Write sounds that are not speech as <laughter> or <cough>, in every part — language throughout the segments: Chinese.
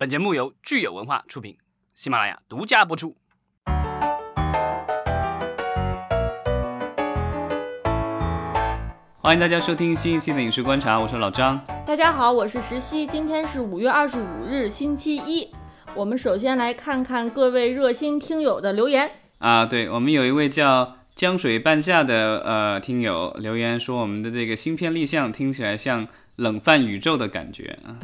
本节目由聚友文化出品，喜马拉雅独家播出。欢迎大家收听新一期的影视观察，我是老张。大家好，我是石溪。今天是五月二十五日，星期一。我们首先来看看各位热心听友的留言啊。对，我们有一位叫江水半夏的呃听友留言说，我们的这个新片立项听起来像。冷饭宇宙的感觉。啊，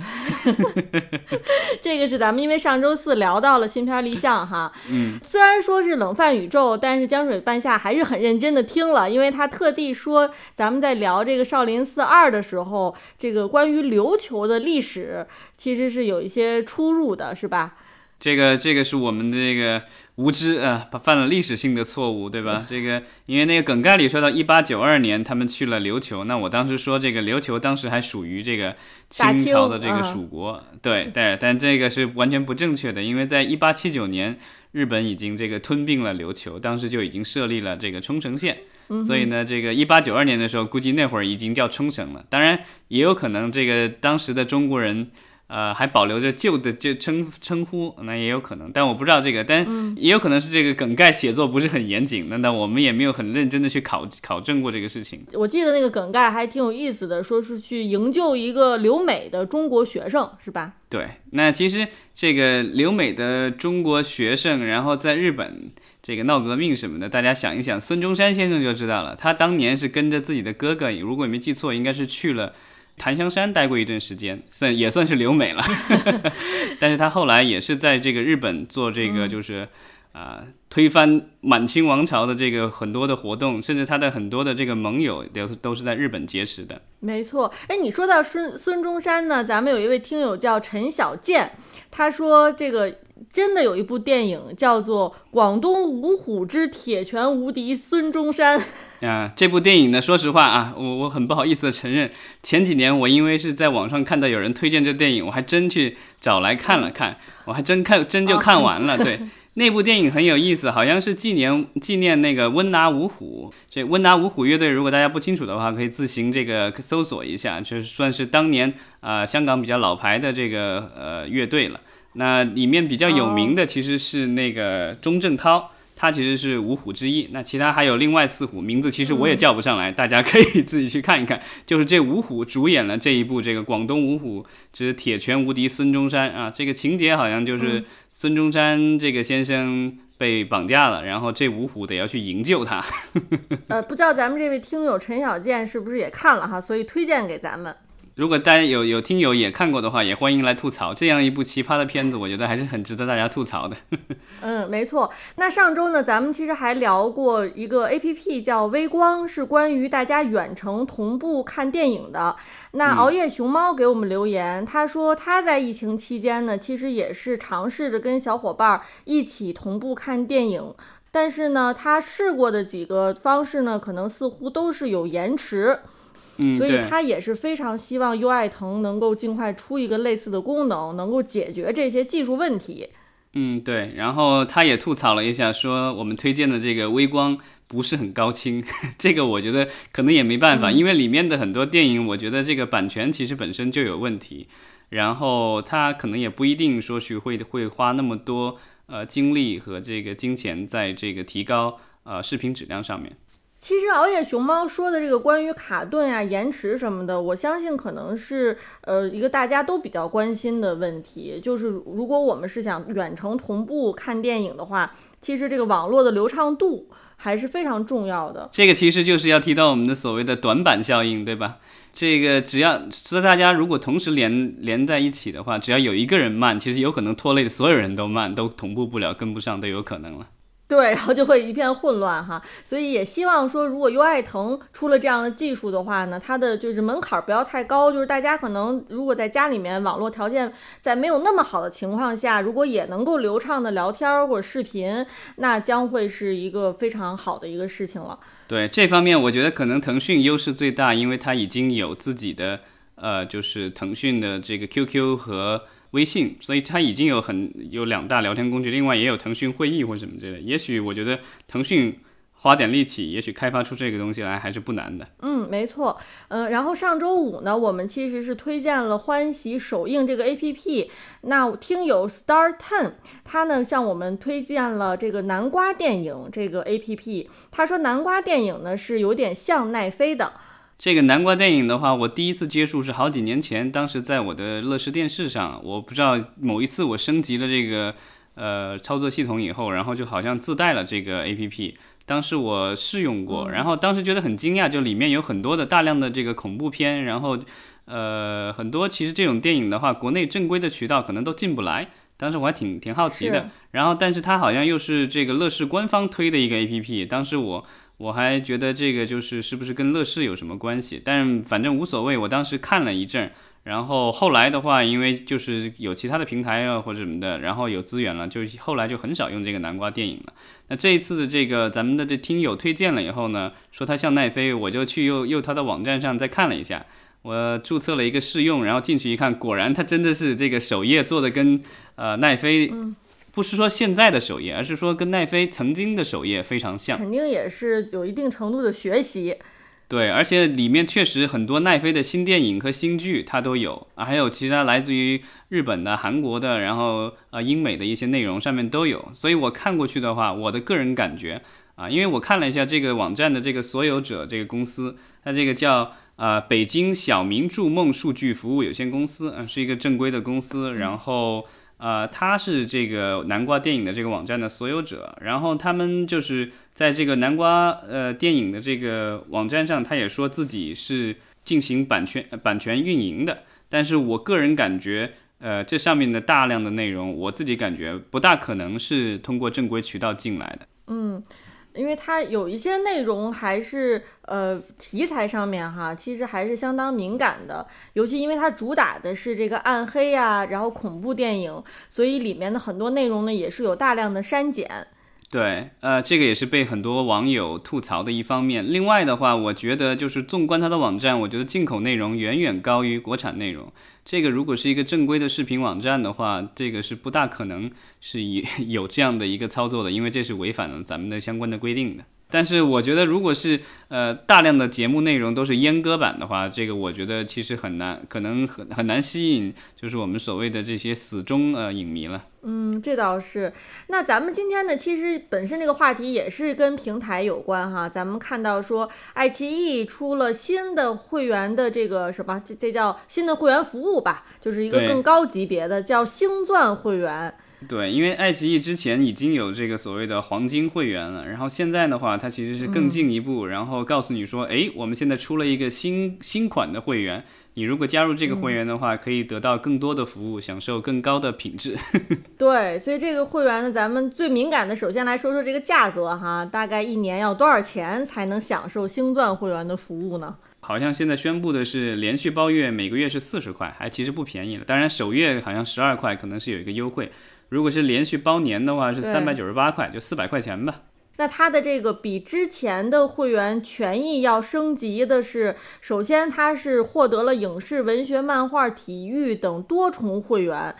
<laughs> 这个是咱们因为上周四聊到了新片立项哈，嗯，虽然说是冷饭宇宙，但是江水半夏还是很认真的听了，因为他特地说咱们在聊这个少林寺二的时候，这个关于琉球的历史其实是有一些出入的，是吧？这个这个是我们的这个无知啊，犯了历史性的错误，对吧？这个因为那个梗概里说到一八九二年他们去了琉球，那我当时说这个琉球当时还属于这个清朝的这个属国，对对，但这个是完全不正确的，因为在一八七九年日本已经这个吞并了琉球，当时就已经设立了这个冲绳县，所以呢，这个一八九二年的时候，估计那会儿已经叫冲绳了。当然也有可能这个当时的中国人。呃，还保留着旧的就称称呼，那也有可能，但我不知道这个，但也有可能是这个梗概写作不是很严谨，那那我们也没有很认真的去考考证过这个事情。我记得那个梗概还挺有意思的，说是去营救一个留美的中国学生，是吧？对，那其实这个留美的中国学生，然后在日本这个闹革命什么的，大家想一想，孙中山先生就知道了，他当年是跟着自己的哥哥，如果没记错，应该是去了。檀香山待过一段时间，算也算是留美了，<laughs> <laughs> 但是他后来也是在这个日本做这个，就是啊推翻满清王朝的这个很多的活动，甚至他的很多的这个盟友都都是在日本结识的。没错，哎，你说到孙孙中山呢，咱们有一位听友叫陈小健，他说这个。真的有一部电影叫做《广东五虎之铁拳无敌孙中山》啊，这部电影呢，说实话啊，我我很不好意思的承认，前几年我因为是在网上看到有人推荐这电影，我还真去找来看了看，<laughs> 我还真看真就看完了。对，<laughs> 那部电影很有意思，好像是纪念纪念那个温拿五虎。这温拿五虎乐队，如果大家不清楚的话，可以自行这个搜索一下，就是算是当年啊香港比较老牌的这个呃乐队了。那里面比较有名的其实是那个钟镇涛，他其实是五虎之一。那其他还有另外四虎，名字其实我也叫不上来，大家可以自己去看一看。就是这五虎主演了这一部这个《广东五虎之铁拳无敌孙中山》啊，这个情节好像就是孙中山这个先生被绑架了，然后这五虎得要去营救他。<laughs> 呃，不知道咱们这位听友陈小健是不是也看了哈，所以推荐给咱们。如果大家有有听友也看过的话，也欢迎来吐槽。这样一部奇葩的片子，我觉得还是很值得大家吐槽的。<laughs> <laughs> 嗯，没错。那上周呢，咱们其实还聊过一个 A P P 叫微光，是关于大家远程同步看电影的。那熬夜熊猫给我们留言，他说他在疫情期间呢，其实也是尝试着跟小伙伴一起同步看电影，但是呢，他试过的几个方式呢，可能似乎都是有延迟。嗯，所以他也是非常希望优爱腾能够尽快出一个类似的功能，能够解决这些技术问题。嗯，对。然后他也吐槽了一下，说我们推荐的这个微光不是很高清。<laughs> 这个我觉得可能也没办法，因为里面的很多电影，我觉得这个版权其实本身就有问题。然后他可能也不一定说去会会花那么多呃精力和这个金钱在这个提高呃视频质量上面。其实熬夜熊猫说的这个关于卡顿呀、延迟什么的，我相信可能是呃一个大家都比较关心的问题。就是如果我们是想远程同步看电影的话，其实这个网络的流畅度还是非常重要的。这个其实就是要提到我们的所谓的短板效应，对吧？这个只要是大家如果同时连连在一起的话，只要有一个人慢，其实有可能拖累所有人都慢，都同步不了、跟不上都有可能了。对，然后就会一片混乱哈，所以也希望说，如果优爱腾出了这样的技术的话呢，它的就是门槛不要太高，就是大家可能如果在家里面网络条件在没有那么好的情况下，如果也能够流畅的聊天或者视频，那将会是一个非常好的一个事情了。对这方面，我觉得可能腾讯优势最大，因为它已经有自己的呃，就是腾讯的这个 QQ 和。微信，所以它已经有很有两大聊天工具，另外也有腾讯会议或者什么之类的。也许我觉得腾讯。花点力气，也许开发出这个东西来还是不难的。嗯，没错。呃，然后上周五呢，我们其实是推荐了欢喜首映这个 A P P。那听友 Star Ten 他呢向我们推荐了这个南瓜电影这个 A P P。他说南瓜电影呢是有点像奈飞的。这个南瓜电影的话，我第一次接触是好几年前，当时在我的乐视电视上，我不知道某一次我升级了这个呃操作系统以后，然后就好像自带了这个 A P P。当时我试用过，然后当时觉得很惊讶，就里面有很多的大量的这个恐怖片，然后呃很多其实这种电影的话，国内正规的渠道可能都进不来。当时我还挺挺好奇的，然后但是它好像又是这个乐视官方推的一个 A P P，当时我。我还觉得这个就是是不是跟乐视有什么关系，但反正无所谓。我当时看了一阵，然后后来的话，因为就是有其他的平台啊或者什么的，然后有资源了，就后来就很少用这个南瓜电影了。那这一次的这个咱们的这听友推荐了以后呢，说它像奈飞，我就去又又它的网站上再看了一下，我注册了一个试用，然后进去一看，果然它真的是这个首页做的跟呃奈飞。不是说现在的首页，而是说跟奈飞曾经的首页非常像，肯定也是有一定程度的学习。对，而且里面确实很多奈飞的新电影和新剧它都有啊，还有其他来自于日本的、韩国的，然后呃英美的一些内容上面都有。所以我看过去的话，我的个人感觉啊，因为我看了一下这个网站的这个所有者这个公司，它这个叫呃北京小明筑梦数据服务有限公司，嗯，是一个正规的公司，然后。呃，他是这个南瓜电影的这个网站的所有者，然后他们就是在这个南瓜呃电影的这个网站上，他也说自己是进行版权版权运营的，但是我个人感觉，呃，这上面的大量的内容，我自己感觉不大可能是通过正规渠道进来的。嗯。因为它有一些内容还是呃题材上面哈，其实还是相当敏感的，尤其因为它主打的是这个暗黑呀，然后恐怖电影，所以里面的很多内容呢也是有大量的删减。对，呃，这个也是被很多网友吐槽的一方面。另外的话，我觉得就是纵观它的网站，我觉得进口内容远远高于国产内容。这个如果是一个正规的视频网站的话，这个是不大可能是有 <laughs> 有这样的一个操作的，因为这是违反了咱们的相关的规定的。但是我觉得，如果是呃大量的节目内容都是阉割版的话，这个我觉得其实很难，可能很很难吸引，就是我们所谓的这些死忠呃影迷了。嗯，这倒是。那咱们今天呢，其实本身这个话题也是跟平台有关哈。咱们看到说，爱奇艺出了新的会员的这个什么，这这叫新的会员服务吧，就是一个更高级别的，叫星钻会员。对，因为爱奇艺之前已经有这个所谓的黄金会员了，然后现在的话，它其实是更进一步，然后告诉你说，哎，我们现在出了一个新新款的会员，你如果加入这个会员的话，可以得到更多的服务，享受更高的品质。<laughs> 对，所以这个会员呢，咱们最敏感的，首先来说说这个价格哈，大概一年要多少钱才能享受星钻会员的服务呢？好像现在宣布的是连续包月，每个月是四十块，还其实不便宜了。当然首月好像十二块，可能是有一个优惠。如果是连续包年的话，是三百九十八块，就四百块钱吧。那它的这个比之前的会员权益要升级的是，首先它是获得了影视、文学、漫画、体育等多重会员，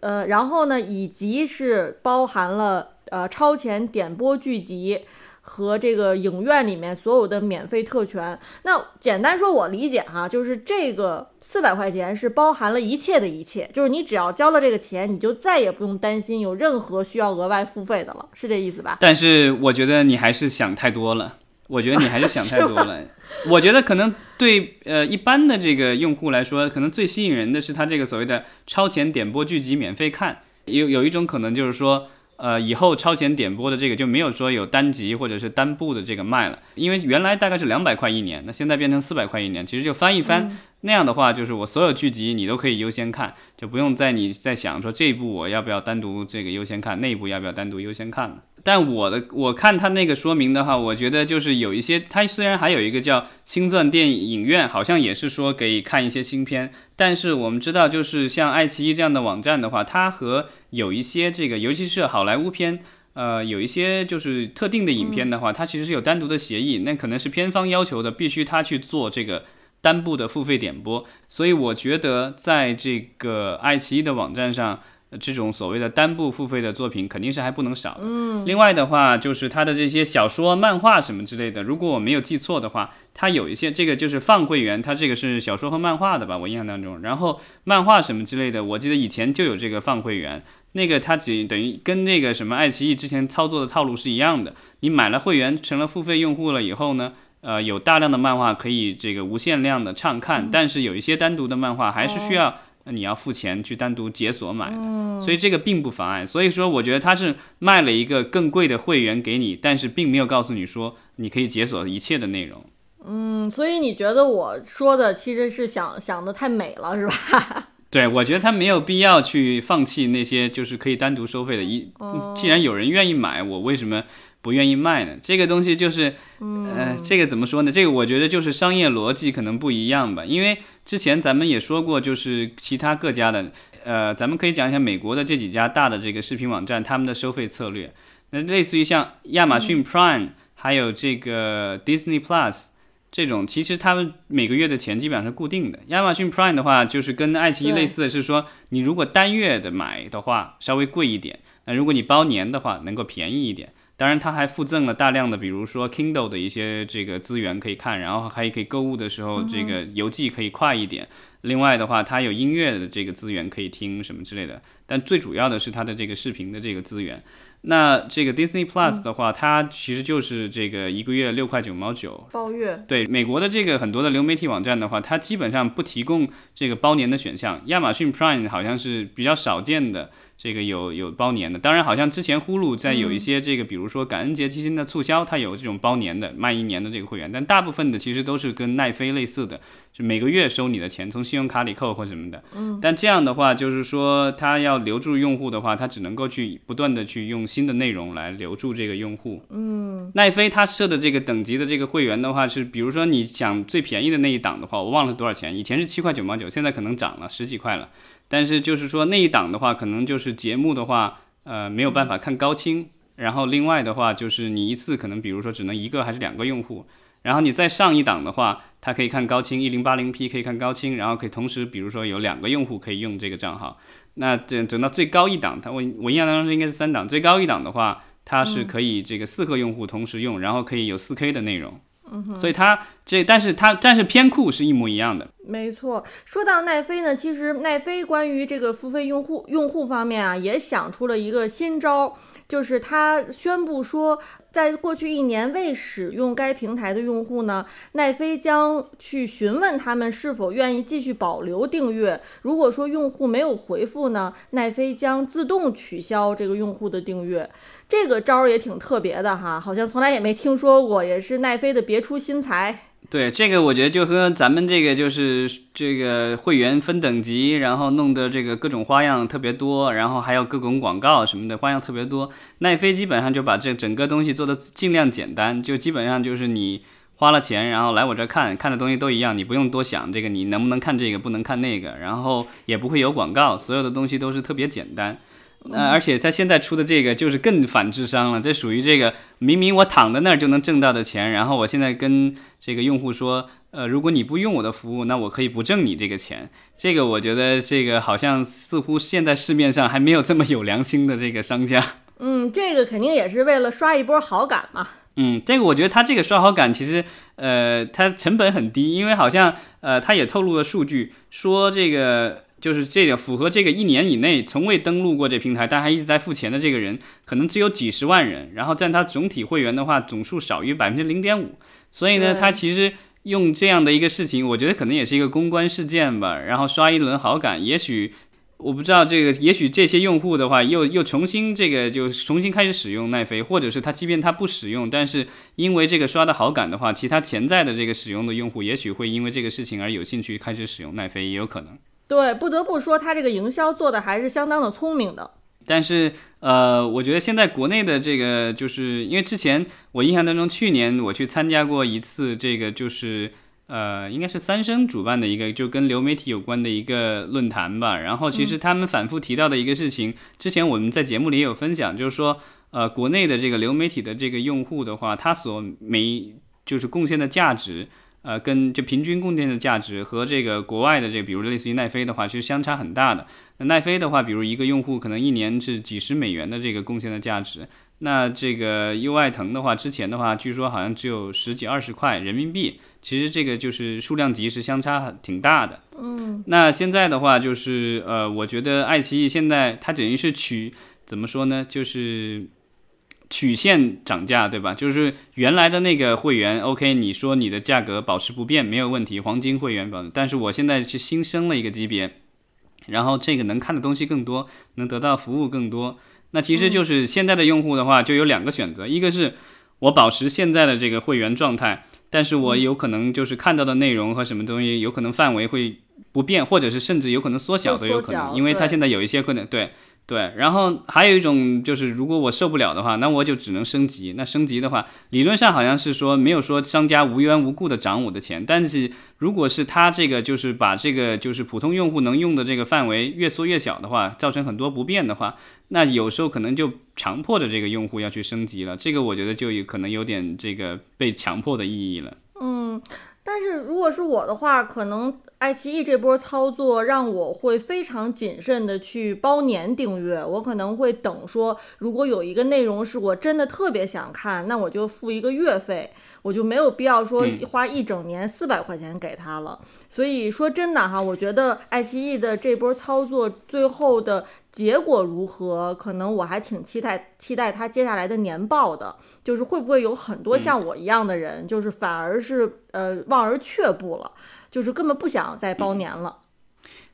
呃，然后呢，以及是包含了呃超前点播剧集。和这个影院里面所有的免费特权，那简单说，我理解哈，就是这个四百块钱是包含了一切的一切，就是你只要交了这个钱，你就再也不用担心有任何需要额外付费的了，是这意思吧？但是我觉得你还是想太多了，我觉得你还是想太多了。<laughs> <laughs> 我觉得可能对呃一般的这个用户来说，可能最吸引人的是它这个所谓的超前点播剧集免费看，有有一种可能就是说。呃，以后超前点播的这个就没有说有单集或者是单部的这个卖了，因为原来大概是两百块一年，那现在变成四百块一年，其实就翻一翻，那样的话就是我所有剧集你都可以优先看，就不用在你在想说这一部我要不要单独这个优先看，那一部要不要单独优先看了。但我的我看他那个说明的话，我觉得就是有一些，他虽然还有一个叫星钻电影院，好像也是说给看一些新片，但是我们知道，就是像爱奇艺这样的网站的话，它和有一些这个，尤其是好莱坞片，呃，有一些就是特定的影片的话，它其实是有单独的协议，那可能是片方要求的，必须他去做这个单部的付费点播，所以我觉得在这个爱奇艺的网站上。这种所谓的单部付费的作品肯定是还不能少的。嗯，另外的话就是它的这些小说、漫画什么之类的，如果我没有记错的话，它有一些这个就是放会员，它这个是小说和漫画的吧？我印象当中，然后漫画什么之类的，我记得以前就有这个放会员，那个它只等于跟那个什么爱奇艺之前操作的套路是一样的，你买了会员成了付费用户了以后呢？呃，有大量的漫画可以这个无限量的畅看，但是有一些单独的漫画还是需要你要付钱去单独解锁买的，所以这个并不妨碍。所以说，我觉得他是卖了一个更贵的会员给你，但是并没有告诉你说你可以解锁一切的内容。嗯，所以你觉得我说的其实是想 <laughs> 想的太美了，是吧？<laughs> 对，我觉得他没有必要去放弃那些就是可以单独收费的。一，既然有人愿意买，我为什么？不愿意卖呢？这个东西就是，呃，这个怎么说呢？这个我觉得就是商业逻辑可能不一样吧。因为之前咱们也说过，就是其他各家的，呃，咱们可以讲一下美国的这几家大的这个视频网站他们的收费策略。那类似于像亚马逊 Prime，还有这个 Disney Plus 这种，其实他们每个月的钱基本上是固定的。亚马逊 Prime 的话，就是跟爱奇艺类似的是说，你如果单月的买的话，稍微贵一点；那如果你包年的话，能够便宜一点。当然，它还附赠了大量的，比如说 Kindle 的一些这个资源可以看，然后还可以购物的时候，这个邮寄可以快一点。另外的话，它有音乐的这个资源可以听什么之类的。但最主要的是它的这个视频的这个资源。那这个 Disney Plus 的话，它其实就是这个一个月六块九毛九包月。对美国的这个很多的流媒体网站的话，它基本上不提供这个包年的选项。亚马逊 Prime 好像是比较少见的。这个有有包年的，当然好像之前呼噜在有一些这个，比如说感恩节期间的促销，它有这种包年的卖一年的这个会员，但大部分的其实都是跟奈飞类似的，就每个月收你的钱，从信用卡里扣或什么的。嗯。但这样的话，就是说它要留住用户的话，它只能够去不断的去用新的内容来留住这个用户。嗯。奈飞它设的这个等级的这个会员的话，是比如说你想最便宜的那一档的话，我忘了多少钱，以前是七块九毛九，现在可能涨了十几块了。但是就是说那一档的话，可能就是节目的话，呃，没有办法看高清。然后另外的话，就是你一次可能比如说只能一个还是两个用户。然后你再上一档的话，它可以看高清，一零八零 P 可以看高清，然后可以同时比如说有两个用户可以用这个账号。那等等到最高一档，它我我印象当中应该是三档，最高一档的话，它是可以这个四个用户同时用，然后可以有四 K 的内容。所以它这，但是它但是偏酷是一模一样的。没错，说到奈飞呢，其实奈飞关于这个付费用户用户方面啊，也想出了一个新招，就是他宣布说，在过去一年未使用该平台的用户呢，奈飞将去询问他们是否愿意继续保留订阅。如果说用户没有回复呢，奈飞将自动取消这个用户的订阅。这个招儿也挺特别的哈，好像从来也没听说过，也是奈飞的别出心裁。对这个，我觉得就和咱们这个就是这个会员分等级，然后弄的这个各种花样特别多，然后还有各种广告什么的花样特别多。奈飞基本上就把这整个东西做的尽量简单，就基本上就是你花了钱，然后来我这看看的东西都一样，你不用多想这个你能不能看这个，不能看那个，然后也不会有广告，所有的东西都是特别简单。呃，而且他现在出的这个就是更反智商了，这属于这个明明我躺在那儿就能挣到的钱，然后我现在跟这个用户说，呃，如果你不用我的服务，那我可以不挣你这个钱。这个我觉得这个好像似乎现在市面上还没有这么有良心的这个商家。<laughs> 嗯，这个肯定也是为了刷一波好感嘛。嗯，这个我觉得他这个刷好感其实，呃，他成本很低，因为好像呃，他也透露了数据，说这个。就是这个符合这个一年以内从未登录过这平台，但还一直在付钱的这个人，可能只有几十万人。然后占他总体会员的话，总数少于百分之零点五。所以呢，他其实用这样的一个事情，我觉得可能也是一个公关事件吧。然后刷一轮好感，也许我不知道这个，也许这些用户的话，又又重新这个就重新开始使用奈飞，或者是他即便他不使用，但是因为这个刷的好感的话，其他潜在的这个使用的用户，也许会因为这个事情而有兴趣开始使用奈飞，也有可能。对，不得不说，他这个营销做的还是相当的聪明的。但是，呃，我觉得现在国内的这个，就是因为之前我印象当中，去年我去参加过一次这个，就是呃，应该是三生主办的一个，就跟流媒体有关的一个论坛吧。然后，其实他们反复提到的一个事情，之前我们在节目里也有分享，就是说，呃，国内的这个流媒体的这个用户的话，他所每就是贡献的价值。呃，跟就平均供电的价值和这个国外的这，比如类似于奈飞的话，其实相差很大的。那奈飞的话，比如一个用户可能一年是几十美元的这个贡献的价值，那这个优爱腾的话，之前的话据说好像只有十几二十块人民币，其实这个就是数量级是相差挺大的。嗯，那现在的话就是呃，我觉得爱奇艺现在它等于是取怎么说呢，就是。曲线涨价，对吧？就是原来的那个会员，OK，你说你的价格保持不变没有问题，黄金会员保。但是我现在是新升了一个级别，然后这个能看的东西更多，能得到服务更多。那其实就是现在的用户的话，就有两个选择，一个是我保持现在的这个会员状态，但是我有可能就是看到的内容和什么东西有可能范围会不变，或者是甚至有可能缩小都有可能，因为它现在有一些可能对。对，然后还有一种就是，如果我受不了的话，那我就只能升级。那升级的话，理论上好像是说没有说商家无缘无故的涨我的钱，但是如果是他这个就是把这个就是普通用户能用的这个范围越缩越小的话，造成很多不便的话，那有时候可能就强迫着这个用户要去升级了。这个我觉得就有可能有点这个被强迫的意义了。嗯。但是如果是我的话，可能爱奇艺这波操作让我会非常谨慎的去包年订阅。我可能会等说，如果有一个内容是我真的特别想看，那我就付一个月费。我就没有必要说花一整年四百块钱给他了，所以说真的哈，我觉得爱奇艺的这波操作最后的结果如何，可能我还挺期待期待他接下来的年报的，就是会不会有很多像我一样的人，就是反而是呃望而却步了，就是根本不想再包年了。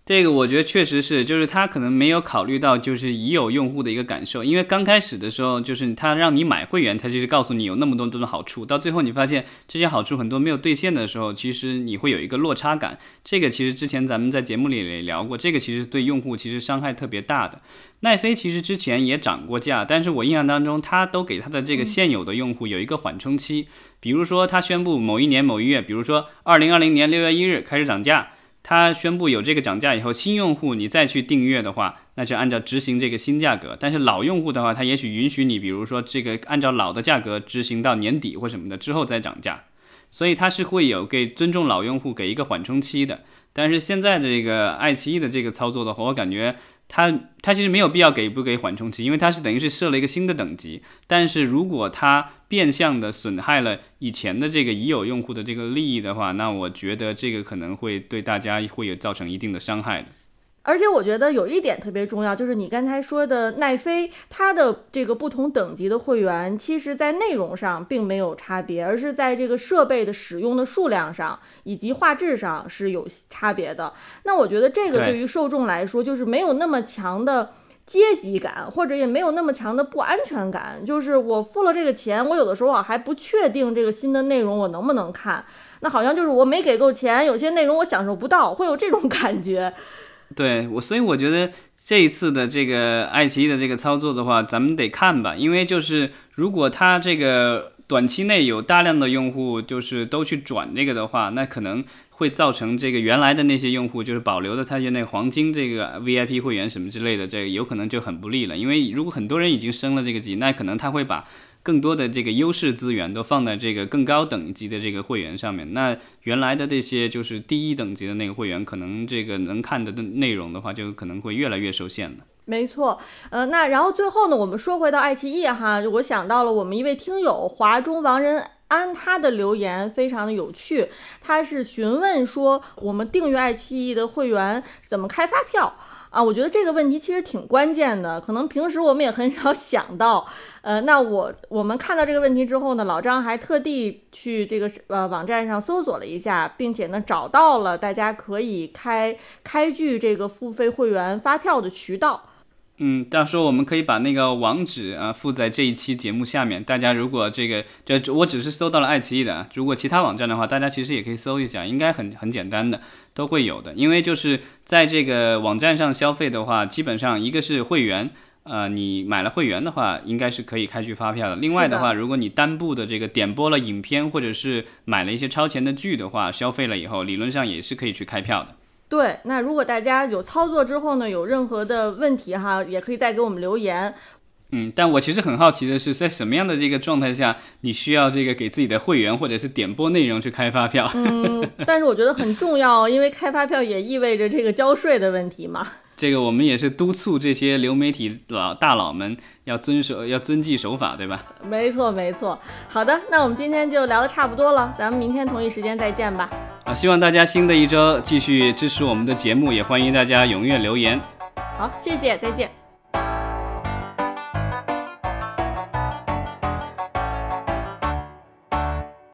这个我觉得确实是，就是他可能没有考虑到就是已有用户的一个感受，因为刚开始的时候，就是他让你买会员，他就是告诉你有那么多多的好处，到最后你发现这些好处很多没有兑现的时候，其实你会有一个落差感。这个其实之前咱们在节目里也聊过，这个其实对用户其实伤害特别大的。奈飞其实之前也涨过价，但是我印象当中，他都给他的这个现有的用户有一个缓冲期，比如说他宣布某一年某一月，比如说二零二零年六月一日开始涨价。他宣布有这个涨价以后，新用户你再去订阅的话，那就按照执行这个新价格。但是老用户的话，他也许允许你，比如说这个按照老的价格执行到年底或什么的之后再涨价。所以他是会有给尊重老用户给一个缓冲期的。但是现在这个爱奇艺的这个操作的话，我感觉。它它其实没有必要给不给缓冲期，因为它是等于是设了一个新的等级。但是如果它变相的损害了以前的这个已有用户的这个利益的话，那我觉得这个可能会对大家会有造成一定的伤害的。而且我觉得有一点特别重要，就是你刚才说的奈飞，它的这个不同等级的会员，其实在内容上并没有差别，而是在这个设备的使用的数量上以及画质上是有差别的。那我觉得这个对于受众来说，就是没有那么强的阶级感，或者也没有那么强的不安全感。就是我付了这个钱，我有的时候啊还不确定这个新的内容我能不能看，那好像就是我没给够钱，有些内容我享受不到，会有这种感觉。对我，所以我觉得这一次的这个爱奇艺的这个操作的话，咱们得看吧，因为就是如果它这个短期内有大量的用户就是都去转这个的话，那可能会造成这个原来的那些用户就是保留的他就那黄金这个 VIP 会员什么之类的，这个有可能就很不利了。因为如果很多人已经升了这个级，那可能他会把。更多的这个优势资源都放在这个更高等级的这个会员上面，那原来的这些就是低一等级的那个会员，可能这个能看的的内容的话，就可能会越来越受限了。没错，呃，那然后最后呢，我们说回到爱奇艺哈，我想到了我们一位听友华中王仁安，他的留言非常的有趣，他是询问说我们订阅爱奇艺的会员怎么开发票。啊，我觉得这个问题其实挺关键的，可能平时我们也很少想到。呃，那我我们看到这个问题之后呢，老张还特地去这个呃网站上搜索了一下，并且呢找到了大家可以开开具这个付费会员发票的渠道。嗯，到时候我们可以把那个网址啊附在这一期节目下面。大家如果这个，这我只是搜到了爱奇艺的，如果其他网站的话，大家其实也可以搜一下，应该很很简单的，都会有的。因为就是在这个网站上消费的话，基本上一个是会员，呃，你买了会员的话，应该是可以开具发票的。另外的话，如果你单部的这个点播了影片，或者是买了一些超前的剧的话，消费了以后，理论上也是可以去开票的。对，那如果大家有操作之后呢，有任何的问题哈，也可以再给我们留言。嗯，但我其实很好奇的是，在什么样的这个状态下，你需要这个给自己的会员或者是点播内容去开发票？嗯，但是我觉得很重要，因为开发票也意味着这个交税的问题嘛。这个我们也是督促这些流媒体老大佬们要遵守、要遵纪守法，对吧？没错，没错。好的，那我们今天就聊得差不多了，咱们明天同一时间再见吧。啊，希望大家新的一周继续支持我们的节目，也欢迎大家踊跃留言。好，谢谢，再见。